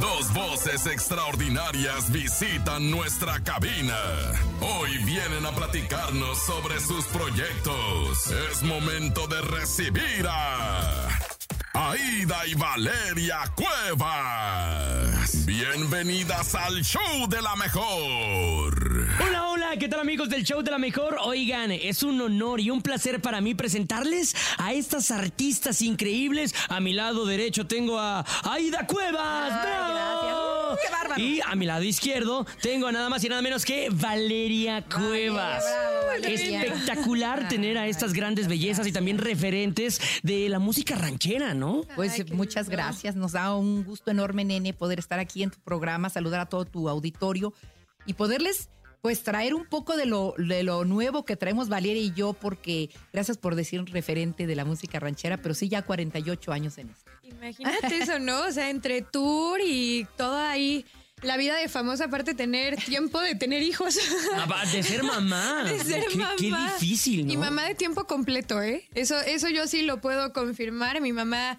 Dos voces extraordinarias visitan nuestra cabina. Hoy vienen a platicarnos sobre sus proyectos. Es momento de recibir a Aida y Valeria Cuevas. Bienvenidas al show de la mejor. Hola, hola, ¿qué tal amigos del show de la mejor? Oigan, es un honor y un placer para mí presentarles a estas artistas increíbles. A mi lado derecho tengo a Aida Cuevas. Ay, ¡Bravo! gracias. Uh, qué bárbaro. Y a mi lado izquierdo tengo a nada más y nada menos que Valeria Cuevas. bravo, Valeria. Espectacular tener a estas grandes bellezas y también referentes de la música ranchera, ¿no? Pues Ay, muchas lindo. gracias. Nos da un gusto enorme, nene, poder estar aquí en tu programa, saludar a todo tu auditorio y poderles pues traer un poco de lo, de lo nuevo que traemos Valeria y yo, porque gracias por decir un referente de la música ranchera, pero sí ya 48 años en esto. Imagínate eso, ¿no? O sea, entre tour y toda ahí la vida de famosa, aparte tener tiempo de tener hijos. Ah, De ser mamá. De ser qué, mamá. qué difícil, ¿no? Y mamá de tiempo completo, ¿eh? Eso, eso yo sí lo puedo confirmar. Mi mamá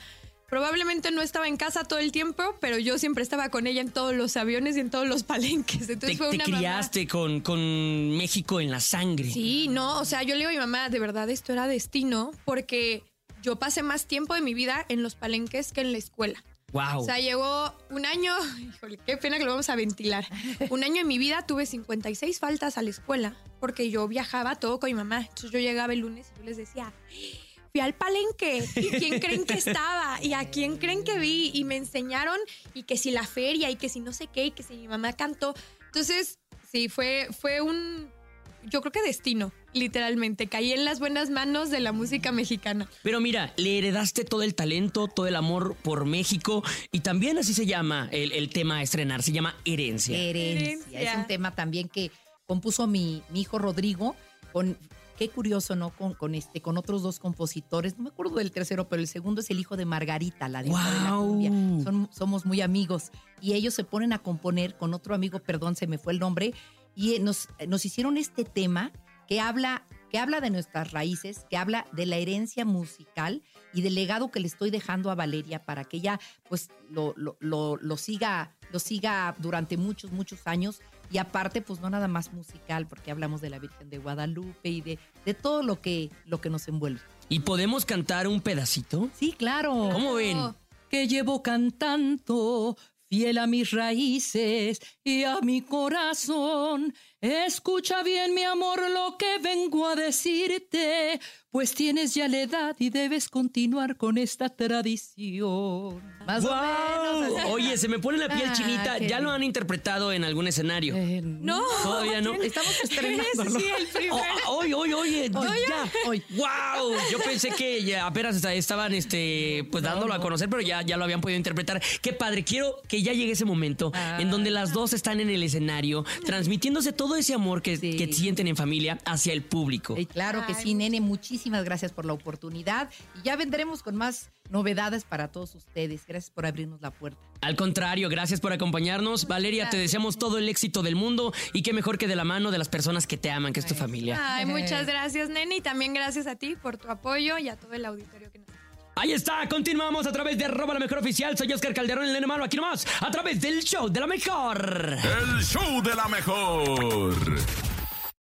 probablemente no estaba en casa todo el tiempo, pero yo siempre estaba con ella en todos los aviones y en todos los palenques. Entonces Te, fue te una mamá- criaste con, con México en la sangre. Sí, no, o sea, yo le digo a mi mamá, de verdad, esto era destino, porque yo pasé más tiempo de mi vida en los palenques que en la escuela. Wow. O sea, llegó un año, híjole, qué pena que lo vamos a ventilar. Un año en mi vida tuve 56 faltas a la escuela porque yo viajaba todo con mi mamá. Entonces yo llegaba el lunes y yo les decía, fui al palenque. ¿Y quién creen que estaba? ¿Y a quién creen que vi? Y me enseñaron y que si la feria y que si no sé qué y que si mi mamá cantó. Entonces, sí, fue, fue un, yo creo que destino, literalmente. Caí en las buenas manos de la música mexicana. Pero mira, le heredaste todo el talento, todo el amor por México y también así se llama el, el tema a estrenar, se llama herencia. Herencia. Herencia. Es un tema también que compuso mi, mi hijo Rodrigo con qué curioso, ¿no? Con, con este, con otros dos compositores. No me acuerdo del tercero, pero el segundo es el hijo de Margarita, la diosa de la cumbia. Son- somos muy amigos. Y ellos se ponen a componer con otro amigo, perdón, se me fue el nombre, y eh, nos, nos hicieron este tema que habla, que habla de nuestras raíces, que habla de la herencia musical y del legado que le estoy dejando a Valeria para que ella pues lo, lo, lo, lo siga, lo siga durante muchos, muchos años. Y aparte, pues no nada más musical, porque hablamos de la Virgen de Guadalupe y de, de todo lo que, lo que nos envuelve. ¿Y podemos cantar un pedacito? Sí, claro. ¿Cómo ven? Que llevo cantando, fiel a mis raíces y a mi corazón. Escucha bien, mi amor, lo que vengo a decirte, pues tienes ya la edad y debes continuar con esta tradición. Más menos. Oye, se me pone la piel Ah, chinita. ¿Ya lo han interpretado en algún escenario? Eh, No. Todavía no. Estamos estrenando. Sí, el primero. Oh, Hoy, hoy, oye, ya. Hoy. Wow, yo pensé que ya apenas estaban este pues dándolo a conocer, pero ya, ya lo habían podido interpretar. Qué padre, quiero que ya llegue ese momento Ah. en donde las dos están en el escenario, transmitiéndose todo ese amor que, Sí. que sienten en familia hacia el público. Eh, claro que sí, nene, muchísimas gracias por la oportunidad y ya vendremos con más novedades para todos ustedes. Gracias por abrirnos la puerta. Al contrario, gracias por acompañarnos. Valeria, te deseamos todo el éxito del mundo y qué mejor que de la mano de las personas que te aman, que es tu familia. Ay, muchas gracias, nene, y también gracias a ti por tu apoyo y a todo el auditorio Ahí está, continuamos a través de Roba la Mejor Oficial. Soy Oscar Calderón, el malo, aquí nomás, a través del show de la mejor. El show de la mejor.